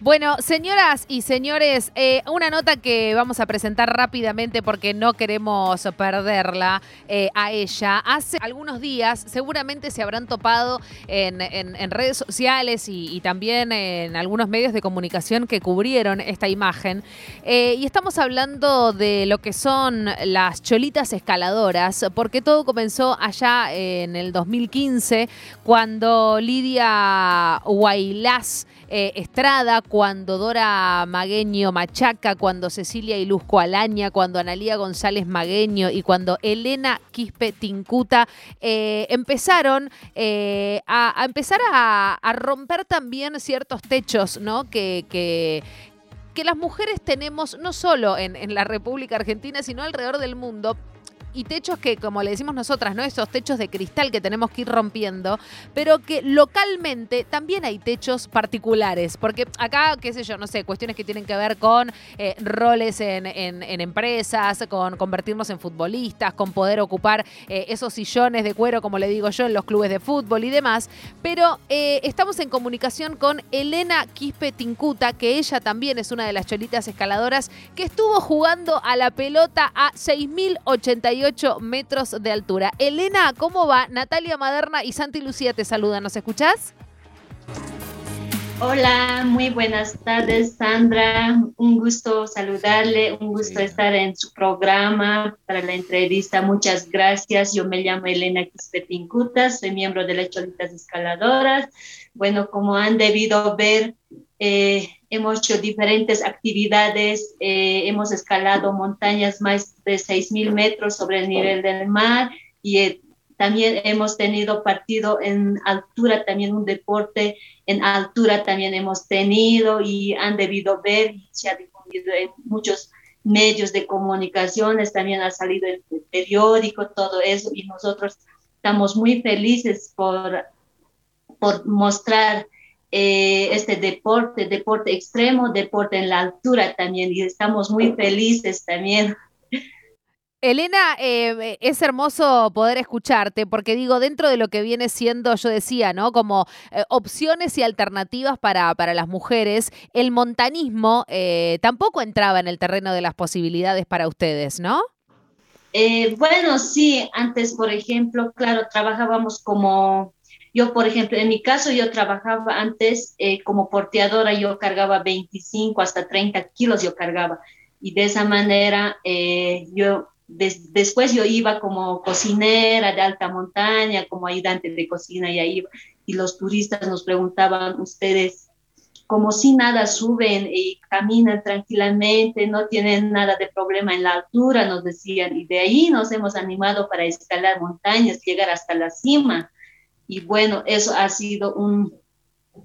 Bueno, señoras y señores, eh, una nota que vamos a presentar rápidamente porque no queremos perderla eh, a ella. Hace algunos días seguramente se habrán topado en, redes sociales y, también en algunos medios de comunicación que cubrieron esta imagen. Eh, y estamos hablando de lo que son las cholitas escaladoras, porque todo comenzó allá en el 2015 cuando Lidia Guailás Estrada, cuando Dora Magueño Machaca, cuando Cecilia Iluzco Alaña, cuando Analía González Magueño y cuando Elena Quispe Tincuta eh, empezaron eh, a, empezar a, romper también ciertos techos, ¿no? que, que las mujeres tenemos no solo en, la República Argentina, sino alrededor del mundo, y techos que, como le decimos nosotras, ¿no? Esos techos de cristal que tenemos que ir rompiendo, pero que localmente también hay techos particulares. Porque acá, qué sé yo, no sé, cuestiones que tienen que ver con eh, roles en, empresas, con convertirnos en futbolistas, con poder ocupar eh, esos sillones de cuero, como le digo yo, en los clubes de fútbol y demás. Pero eh, estamos en comunicación con Elena Quispe Tincuta, que ella también es una de las cholitas escaladoras que estuvo jugando a la pelota a 6.088 metros de altura. Elena, ¿cómo va? Natalia Maderna y Santi Lucía te saludan. ¿Nos escuchás? Hola, muy buenas tardes, Sandra. Un gusto saludarle, un gusto estar en su programa para la entrevista. Muchas gracias. Yo me llamo Elena Quispetincutas, soy miembro de las Cholitas Escaladoras. Bueno, como han debido ver, eh, hemos hecho diferentes actividades, eh, hemos escalado montañas más de 6.000 metros sobre el nivel del mar y eh, también hemos tenido partido en altura, también un deporte en altura también hemos tenido y han debido ver, se ha difundido en muchos medios de comunicaciones, también ha salido en el periódico, todo eso, y nosotros estamos muy felices por, por mostrar eh, este deporte, deporte extremo, deporte en la altura también, y estamos muy felices también. Elena, eh, es hermoso poder escucharte, porque digo, dentro de lo que viene siendo, yo decía, ¿no? Como eh, opciones y alternativas para, para las mujeres, el montanismo tampoco entraba en el terreno de las posibilidades para ustedes, ¿no? bueno, sí, antes, por ejemplo, claro, trabajábamos como yo, por ejemplo, en mi caso, yo trabajaba antes eh, como porteadora, yo cargaba 25 hasta 30 kilos, yo cargaba. Y de esa manera, eh, yo después yo iba como cocinera de alta montaña, como ayudante de cocina, y ahí y los turistas nos preguntaban, ustedes, como si nada suben y caminan tranquilamente, no tienen nada de problema en la altura, nos decían, y de ahí nos hemos animado para escalar montañas, llegar hasta la cima. Y bueno, eso ha sido un,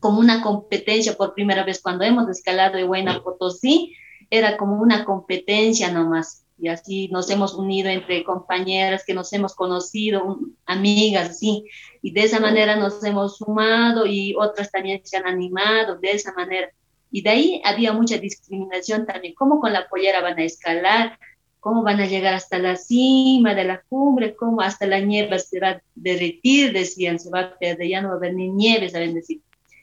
como una competencia por primera vez cuando hemos escalado de Huayna Potosí, era como una competencia nomás. Y así nos hemos unido entre compañeras que nos hemos conocido, amigas, sí. Y de esa manera nos hemos sumado y otras también se han animado de esa manera. Y de ahí había mucha discriminación también. ¿Cómo con la pollera van a escalar? Cómo van a llegar hasta la cima de la cumbre, cómo hasta la nieve se va a derretir, decían, se va a perder, ya no va a haber ni nieve, saben decir.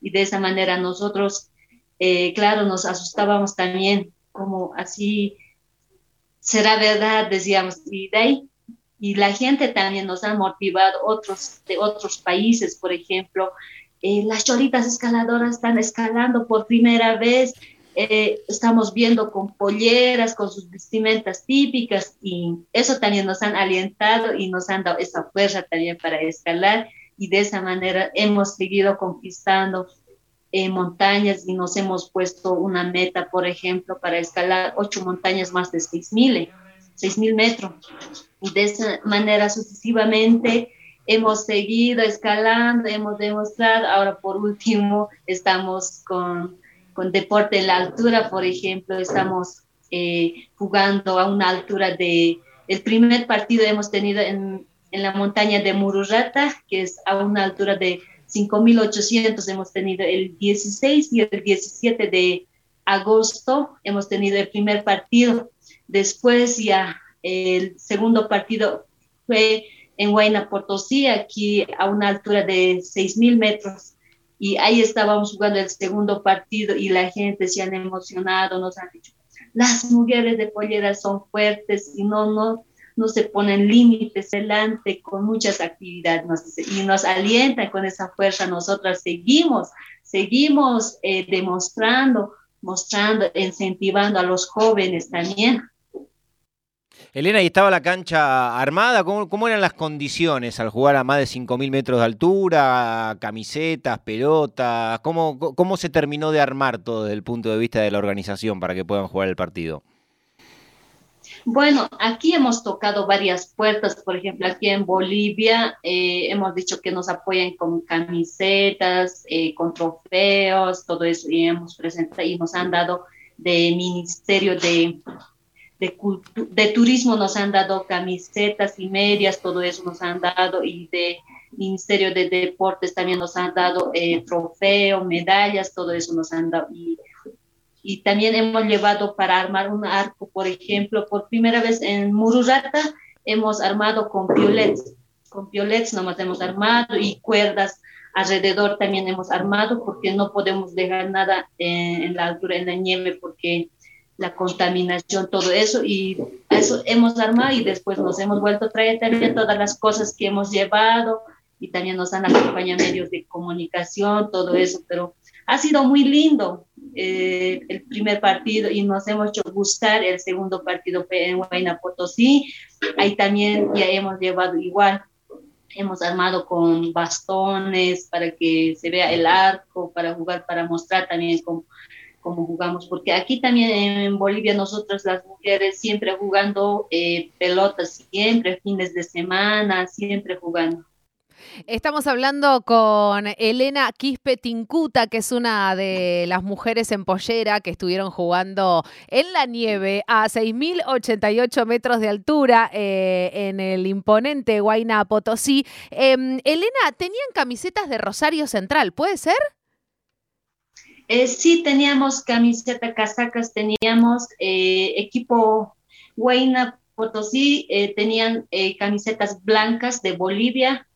Y de esa manera nosotros, eh, claro, nos asustábamos también, como así será verdad, decíamos, y de ahí, y la gente también nos ha motivado, otros de otros países, por ejemplo, eh, las cholitas escaladoras están escalando por primera vez eh, estamos viendo con polleras, con sus vestimentas típicas y eso también nos han alientado y nos han dado esa fuerza también para escalar y de esa manera hemos seguido conquistando eh, montañas y nos hemos puesto una meta, por ejemplo, para escalar ocho montañas más de 6.000 mil metros. Y de esa manera sucesivamente hemos seguido escalando, hemos demostrado, ahora por último estamos con con deporte en la altura, por ejemplo, estamos eh, jugando a una altura de, el primer partido hemos tenido en, en la montaña de Mururata, que es a una altura de 5.800, hemos tenido el 16 y el 17 de agosto, hemos tenido el primer partido. Después ya el segundo partido fue en Huayna Potosí, aquí a una altura de 6.000 metros y ahí estábamos jugando el segundo partido y la gente se han emocionado, nos han dicho, las mujeres de pollera son fuertes y no, no, no se ponen límites delante con muchas actividades y nos alientan con esa fuerza. Nosotras seguimos, seguimos eh, demostrando, mostrando, incentivando a los jóvenes también Elena, ¿y estaba la cancha armada? ¿Cómo, eran las condiciones al jugar a más de 5.000 metros de altura? ¿Camisetas, pelotas? ¿Cómo, ¿Cómo se terminó de armar todo desde el punto de vista de la organización para que puedan jugar el partido? Bueno, aquí hemos tocado varias puertas, por ejemplo, aquí en Bolivia eh, hemos dicho que nos apoyen con camisetas, eh, con trofeos, todo eso, y hemos presentado y nos han dado de Ministerio de de, de turismo nos han dado camisetas y medias, todo eso nos han dado, y de Ministerio de Deportes también nos han dado eh, trofeos, medallas, todo eso nos han dado. Y, y también hemos llevado para armar un arco, por ejemplo, por primera vez en Mururata hemos armado con piolets, con piolets nomás hemos armado y cuerdas alrededor también hemos armado porque no podemos dejar nada en, en la altura, en la nieve, porque la contaminación, todo eso, y eso hemos armado y después nos hemos vuelto a traer también todas las cosas que hemos llevado y también nos han acompañado medios de comunicación, todo eso, pero ha sido muy lindo eh, el primer partido y nos hemos hecho gustar el segundo partido en Huayna Potosí, ahí también ya hemos llevado igual, hemos armado con bastones para que se vea el arco, para jugar, para mostrar también cómo jugamos, porque aquí también en Bolivia nosotros las mujeres siempre jugando eh, pelotas, siempre fines de semana, siempre jugando. Estamos hablando con Elena Quispe Tincuta, que es una de las mujeres en pollera que estuvieron jugando en la nieve a 6.088 metros de altura eh, en el imponente Huayna Potosí. Em, Elena, tenían camisetas de Rosario Central, ¿puede ser? Eh, sí, teníamos camiseta, casacas, teníamos eh, equipo Huayna Potosí, eh, tenían camisetas blancas de Bolivia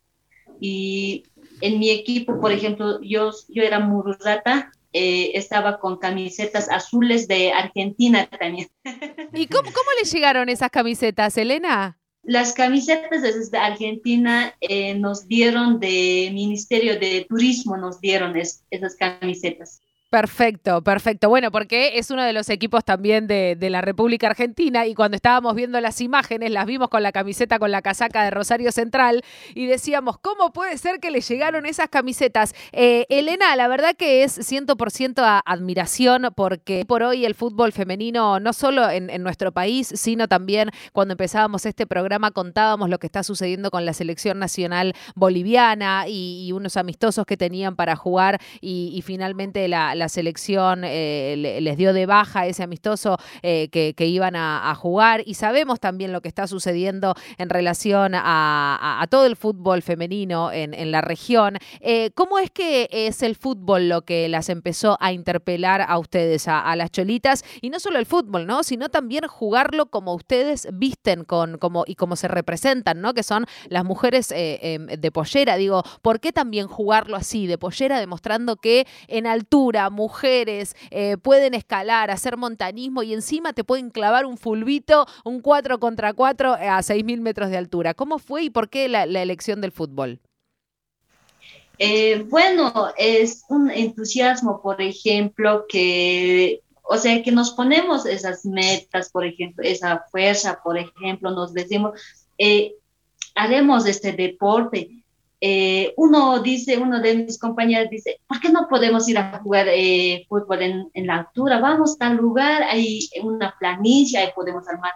y en mi equipo, por ejemplo, yo, yo era Mururata, estaba con camisetas azules de Argentina también. ¿Y cómo, cómo le llegaron esas camisetas, Elena? Las camisetas desde Argentina nos dieron de Ministerio de Turismo, nos dieron esas camisetas. Perfecto, perfecto. Bueno, porque es uno de los equipos también de, la República Argentina y cuando estábamos viendo las imágenes, las vimos con la camiseta, con la casaca de Rosario Central y decíamos, ¿cómo puede ser que le llegaron esas camisetas? Eh, Elena, la verdad que es 100% admiración porque por hoy el fútbol femenino, no solo en, nuestro país, sino también cuando empezábamos este programa contábamos lo que está sucediendo con la selección nacional boliviana y, unos amistosos que tenían para jugar y, finalmente la la selección eh, les dio de baja ese amistoso eh, que, iban a, jugar y sabemos también lo que está sucediendo en relación a, todo el fútbol femenino en, la región. Eh, ¿Cómo es que es el fútbol lo que las empezó a interpelar a ustedes, a, las cholitas? Y no solo el fútbol, ¿no? Sino también jugarlo como ustedes visten con, como, y como se representan, ¿no? Que son las mujeres em, de pollera. Digo, ¿por qué también jugarlo así, de pollera, demostrando que en altura, mujeres eh, pueden escalar, hacer montanismo y encima te pueden clavar un fulbito, un 4 contra 4 a 6.000 metros de altura. ¿Cómo fue y por qué la, elección del fútbol? Eh, bueno, es un entusiasmo, por ejemplo, que, o sea, que nos ponemos esas metas, por ejemplo, esa fuerza, por ejemplo, nos decimos, eh, haremos este deporte, eh, uno dice, uno de mis compañeros dice, ¿por qué no podemos ir a jugar eh, fútbol en, en, la altura? Vamos a tal lugar, hay una planilla, ahí podemos armar.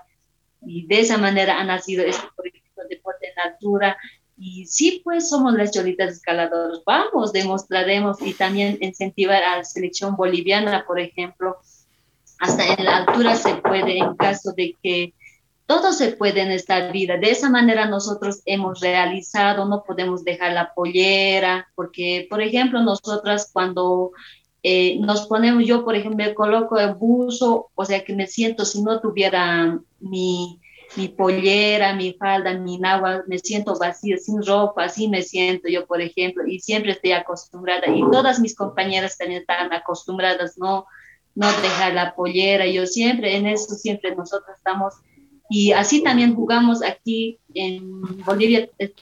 Y de esa manera ha nacido este proyecto de deporte en la altura. Y sí, pues somos las cholitas escaladoras. Vamos, demostraremos y también incentivar a la selección boliviana, por ejemplo. Hasta en la altura se puede, en caso de que todo se puede en esta vida. De esa manera nosotros hemos realizado, no podemos dejar la pollera, porque, por ejemplo, nosotras cuando eh, nos ponemos, yo, por ejemplo, me coloco el buzo, o sea que me siento si no tuviera mi, mi pollera, mi falda, mi nagua, me siento vacía, sin ropa, así me siento yo, por ejemplo, y siempre estoy acostumbrada, y todas mis compañeras también están acostumbradas, no, no dejar la pollera, yo siempre, en eso siempre nosotros estamos y así también jugamos aquí en Bolivia, eh,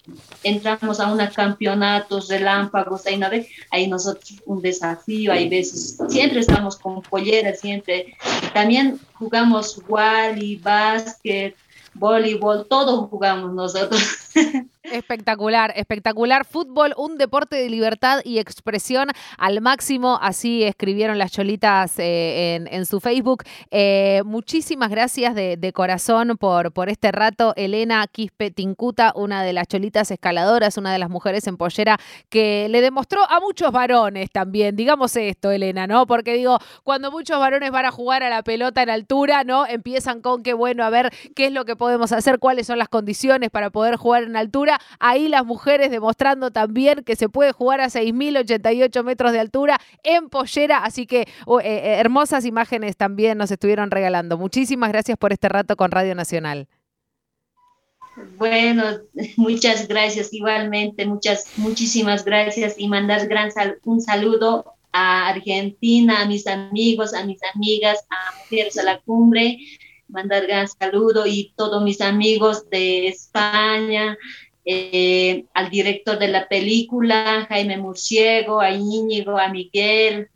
entramos a unos campeonatos relámpagos, ahí, ¿no ahí nosotros un desafío, hay veces, siempre estamos con polleras, siempre. También jugamos wally, básquet, voleibol, todo jugamos nosotros. Espectacular, espectacular. Fútbol, un deporte de libertad y expresión al máximo. Así escribieron las cholitas eh, en, su Facebook. Eh, muchísimas gracias de, corazón por, por este rato. Elena Quispe Tincuta, una de las cholitas escaladoras, una de las mujeres en pollera que le demostró a muchos varones también. Digamos esto, Elena, ¿no? Porque digo, cuando muchos varones van a jugar a la pelota en altura, ¿no? Empiezan con que, bueno, a ver qué es lo que podemos hacer, cuáles son las condiciones para poder jugar en altura Ahí las mujeres demostrando también que se puede jugar a 6.088 metros de altura en pollera. Así que oh, eh, eh, hermosas imágenes también nos estuvieron regalando. Muchísimas gracias por este rato con Radio Nacional. Bueno, muchas gracias igualmente, muchas, muchísimas gracias y mandar gran un saludo a Argentina, a mis amigos, a mis amigas, a Mujeres a la Cumbre, mandar gran saludo y todos mis amigos de España, eh, al director de la película, Jaime Murciego, a Íñigo, a Miguel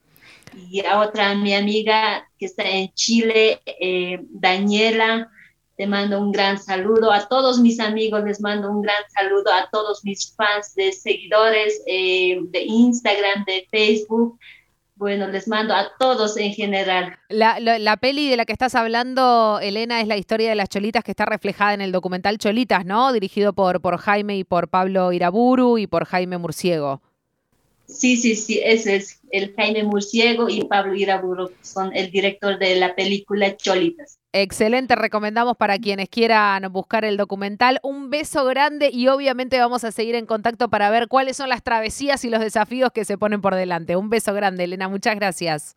y a otra mi amiga que está en Chile, eh, Daniela. Te mando un gran saludo. A todos mis amigos les mando un gran saludo. A todos mis fans de seguidores eh, de Instagram, de Facebook bueno, les mando a todos en general. La, peli de la que estás hablando, Elena, es la historia de las cholitas que está reflejada en el documental Cholitas, ¿no? Dirigido por, por Jaime y por Pablo Iraburu y por Jaime Murciego. Sí, sí, sí, ese es el Jaime Murciego y Pablo Iraburu, son el director de la película Cholitas. Excelente, recomendamos para quienes quieran buscar el documental. Un beso grande y obviamente vamos a seguir en contacto para ver cuáles son las travesías y los desafíos que se ponen por delante. Un beso grande, Elena, muchas gracias.